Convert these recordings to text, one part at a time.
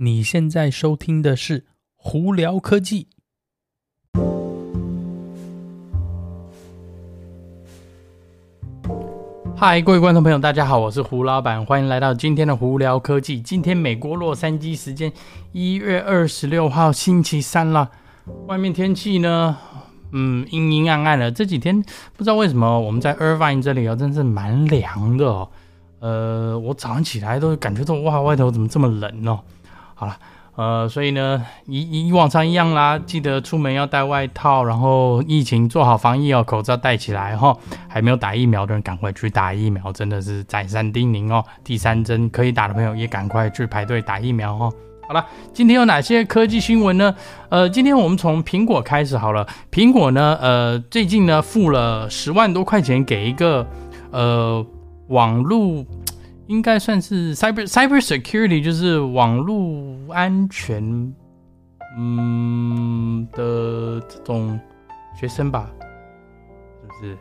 你现在收听的是《胡聊科技》。嗨，各位观众朋友，大家好，我是胡老板，欢迎来到今天的《胡聊科技》。今天美国洛杉矶时间一月二十六号星期三了，外面天气呢，嗯，阴阴暗暗的。这几天不知道为什么我们在 Irvine 这里哦，真是蛮凉的哦。呃，我早上起来都感觉到哇，外头怎么这么冷哦？好了，呃，所以呢，以以往常一样啦，记得出门要带外套，然后疫情做好防疫哦，口罩戴起来哈。还没有打疫苗的人，赶快去打疫苗，真的是再三叮咛哦。第三针可以打的朋友，也赶快去排队打疫苗哦。好了，今天有哪些科技新闻呢？呃，今天我们从苹果开始好了。苹果呢，呃，最近呢付了十万多块钱给一个呃网络。应该算是 cyber cyber security，就是网络安全，嗯的这种学生吧，是不是？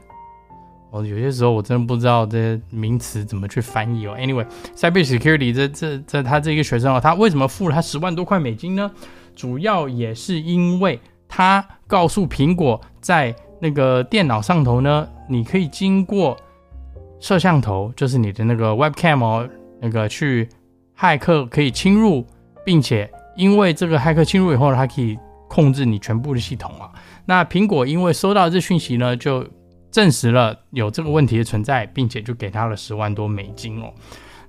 哦，有些时候我真的不知道这些名词怎么去翻译哦。Anyway，cyber security 这这这他这个学生哦，他为什么付了他十万多块美金呢？主要也是因为他告诉苹果，在那个电脑上头呢，你可以经过。摄像头就是你的那个 webcam 哦，那个去骇客可以侵入，并且因为这个骇客侵入以后，它可以控制你全部的系统啊。那苹果因为收到这讯息呢，就证实了有这个问题的存在，并且就给他了十万多美金哦。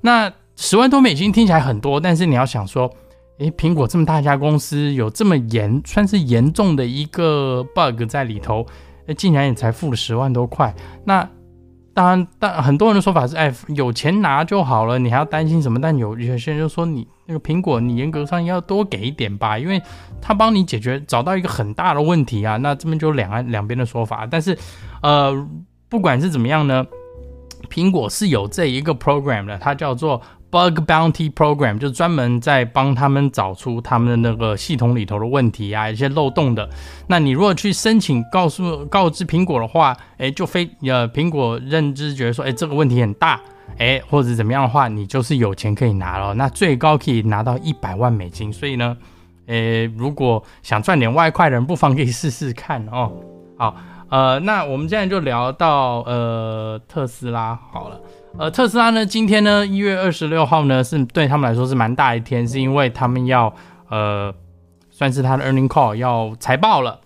那十万多美金听起来很多，但是你要想说，诶，苹果这么大一家公司，有这么严算是严重的一个 bug 在里头，诶，竟然也才付了十万多块，那。当然，但很多人的说法是，哎，有钱拿就好了，你还要担心什么？但有有些人就说，你那个苹果，你严格上要多给一点吧，因为他帮你解决找到一个很大的问题啊。那这边就两岸两边的说法，但是，呃，不管是怎么样呢，苹果是有这一个 program 的，它叫做。Bug Bounty Program 就是专门在帮他们找出他们的那个系统里头的问题啊，一些漏洞的。那你如果去申请告诉告知苹果的话，诶，就非呃苹果认知觉得说，诶，这个问题很大，诶，或者怎么样的话，你就是有钱可以拿了。那最高可以拿到一百万美金。所以呢，诶，如果想赚点外快的人，不妨可以试试看哦。好，呃，那我们现在就聊到呃特斯拉好了。呃，特斯拉呢，今天呢，一月二十六号呢，是对他们来说是蛮大一天，是因为他们要呃，算是他的 earning call 要财报了。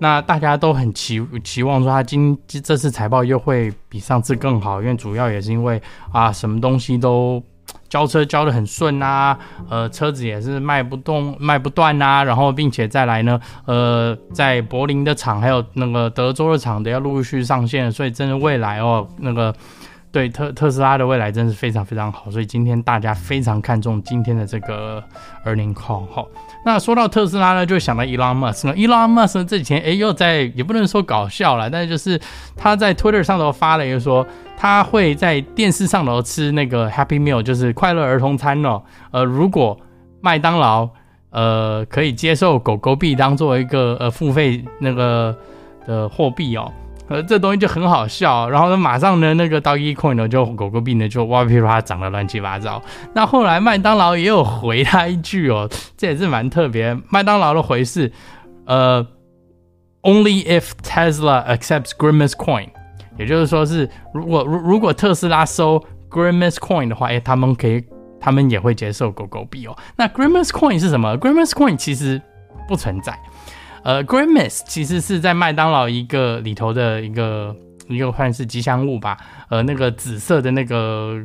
那大家都很期期望说，他今这次财报又会比上次更好，因为主要也是因为啊，什么东西都交车交的很顺啊，呃，车子也是卖不动卖不断啊，然后并且再来呢，呃，在柏林的厂还有那个德州的厂都要陆续上线，所以真的未来哦，那个。对特特斯拉的未来真是非常非常好，所以今天大家非常看重今天的这个 earning call 哈。那说到特斯拉呢，就想到 Elon Musk 呢。Elon Musk 这几天哎又在也不能说搞笑了，但是就是他在 Twitter 上头发了一个说，他会在电视上头吃那个 Happy Meal，就是快乐儿童餐哦。呃，如果麦当劳呃可以接受狗狗币当做一个呃付费那个的货币哦。呃，这东西就很好笑，然后呢，马上呢，那个 Dogecoin 呢，就狗狗币呢，就哇噼啪涨得乱七八糟。那后来麦当劳也有回他一句哦，这也是蛮特别。麦当劳的回是，呃，Only if Tesla accepts Grimace Coin，也就是说是如果如如果特斯拉收 Grimace Coin 的话，哎，他们可以，他们也会接受狗狗币哦。那 Grimace Coin 是什么？Grimace Coin 其实不存在。呃，Grimace 其实是在麦当劳一个里头的一个一个算是吉祥物吧。呃，那个紫色的那个，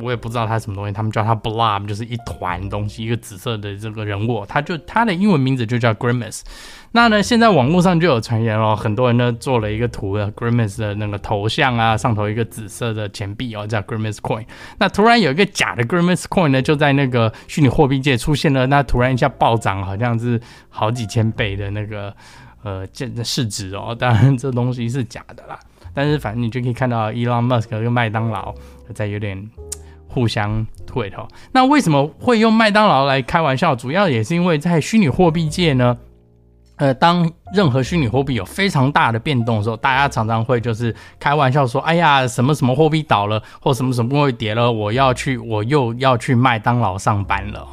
我也不知道它什么东西，他们叫它 Blob，就是一团东西，一个紫色的这个人物，它就它的英文名字就叫 Grimace。那呢，现在网络上就有传言哦，很多人呢做了一个图的 Grimace 的那个头像啊，上头一个紫色的钱币哦，叫 Grimace Coin。那突然有一个假的 Grimace Coin 呢，就在那个虚拟货币界出现了，那突然一下暴涨，好像是好几千倍的那个呃这市值哦。当然这东西是假的啦，但是反正你就可以看到 Elon Musk 跟麦当劳在有点互相退哦。那为什么会用麦当劳来开玩笑？主要也是因为在虚拟货币界呢。呃，当任何虚拟货币有非常大的变动的时候，大家常常会就是开玩笑说：“哎呀，什么什么货币倒了，或什么什么货币跌了，我要去，我又要去麦当劳上班了。”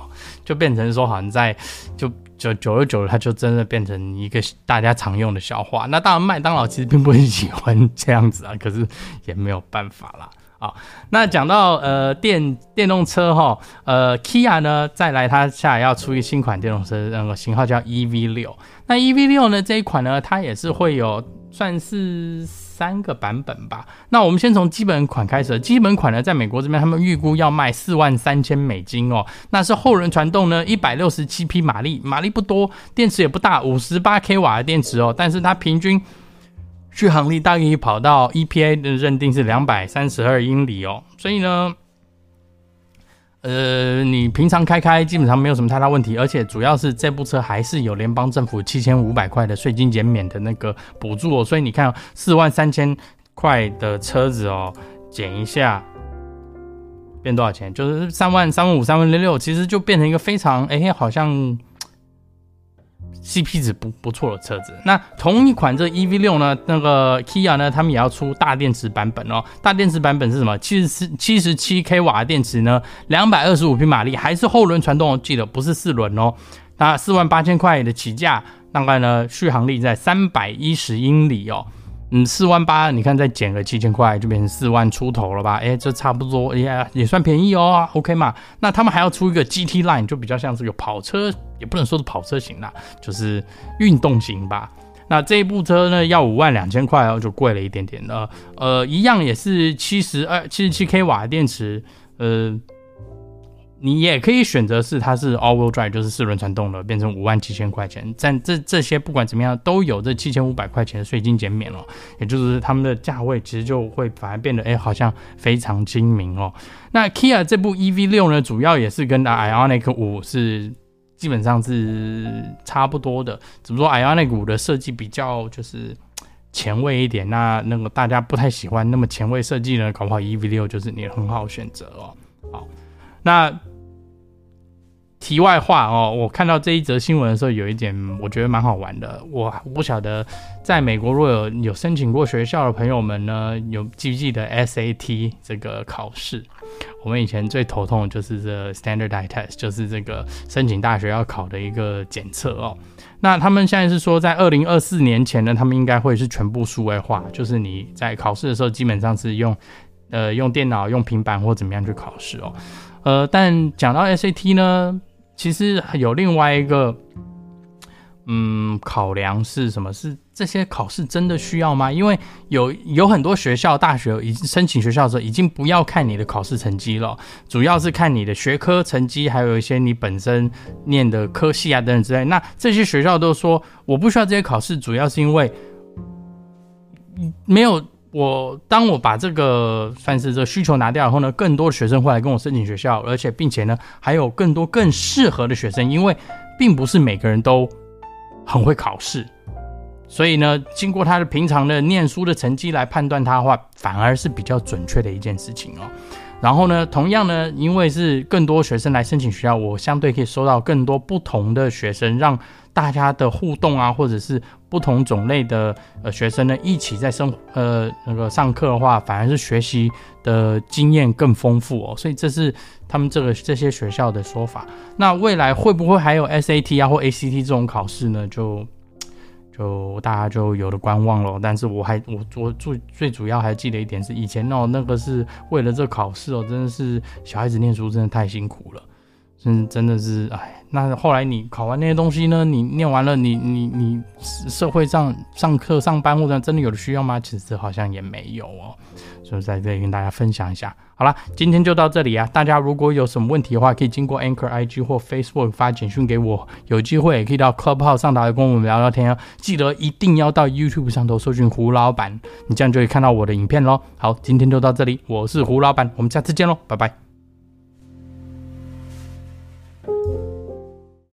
就变成说，好像在就就久而久了，它就真的变成一个大家常用的笑话。那当然，麦当劳其实并不很喜欢这样子啊，可是也没有办法啦。好，那讲到呃电电动车哈，呃，Kia 呢再来，它下来要出一新款电动车，那个型号叫 EV 六。那 EV 六呢这一款呢，它也是会有算是三个版本吧。那我们先从基本款开始，基本款呢，在美国这边他们预估要卖四万三千美金哦。那是后轮传动呢，一百六十七匹马力，马力不多，电池也不大，五十八 k 瓦的电池哦，但是它平均。续航力大概跑到 EPA 的认定是两百三十二英里哦，所以呢，呃，你平常开开基本上没有什么太大问题，而且主要是这部车还是有联邦政府七千五百块的税金减免的那个补助哦，所以你看四万三千块的车子哦，减一下变多少钱？就是三万三万五三万六六，其实就变成一个非常哎，好像。CP 值不不错的车子，那同一款这 EV 六呢，那个 Kia 呢，他们也要出大电池版本哦。大电池版本是什么？七十四七十七 k 瓦的电池呢，两百二十五匹马力，还是后轮传动？记得不是四轮哦。那四万八千块的起价，大概呢续航力在三百一十英里哦。嗯，四万八，你看再减个七千块，就变成四万出头了吧？哎，这差不多，哎呀，也算便宜哦，OK 嘛？那他们还要出一个 GT Line，就比较像是个跑车，也不能说是跑车型啦，就是运动型吧。那这一部车呢，要五万两千块哦，就贵了一点点了。呃，一样也是七十二、七十七 k 瓦的电池，呃。你也可以选择是它是 all-wheel drive，就是四轮传动的，变成五万七千块钱。但这这些不管怎么样，都有这七千五百块钱的税金减免了，也就是他们的价位其实就会反而变得哎，好像非常精明哦。那 Kia 这部 EV 六呢，主要也是跟 Ioniq 五是基本上是差不多的，只不过 Ioniq 五的设计比较就是前卫一点，那那个大家不太喜欢那么前卫设计呢，搞不好 EV 六就是你很好选择哦。好，那。题外话哦，我看到这一则新闻的时候，有一点我觉得蛮好玩的。我不晓得在美国如果有有申请过学校的朋友们呢，有记不记得 SAT 这个考试？我们以前最头痛的就是这 Standardized Test，就是这个申请大学要考的一个检测哦。那他们现在是说，在二零二四年前呢，他们应该会是全部数位化，就是你在考试的时候基本上是用呃用电脑、用平板或怎么样去考试哦。呃，但讲到 SAT 呢？其实有另外一个，嗯，考量是什么？是这些考试真的需要吗？因为有有很多学校、大学已经申请学校的时候，已经不要看你的考试成绩了，主要是看你的学科成绩，还有一些你本身念的科系啊等等之类。那这些学校都说我不需要这些考试，主要是因为没有。我当我把这个算是这个需求拿掉以后呢，更多的学生会来跟我申请学校，而且并且呢还有更多更适合的学生，因为并不是每个人都很会考试，所以呢，经过他的平常的念书的成绩来判断他的话，反而是比较准确的一件事情哦。然后呢，同样呢，因为是更多学生来申请学校，我相对可以收到更多不同的学生，让大家的互动啊，或者是不同种类的呃学生呢，一起在生呃那个上课的话，反而是学习的经验更丰富哦。所以这是他们这个这些学校的说法。那未来会不会还有 SAT 啊或 ACT 这种考试呢？就就大家就有的观望了，但是我还我我最最主要还记得一点是，以前哦那个是为了这考试哦，真的是小孩子念书真的太辛苦了，真真的是哎，那后来你考完那些东西呢，你念完了，你你你社会上上课上班或者真的有的需要吗？其实好像也没有哦。所以在这里跟大家分享一下，好了，今天就到这里啊！大家如果有什么问题的话，可以经过 Anchor IG 或 Facebook 发简讯给我，有机会也可以到 Clubhouse 上台跟我们聊聊天哦。记得一定要到 YouTube 上头搜寻胡老板，你这样就可以看到我的影片喽。好，今天就到这里，我是胡老板，我们下次见喽，拜拜。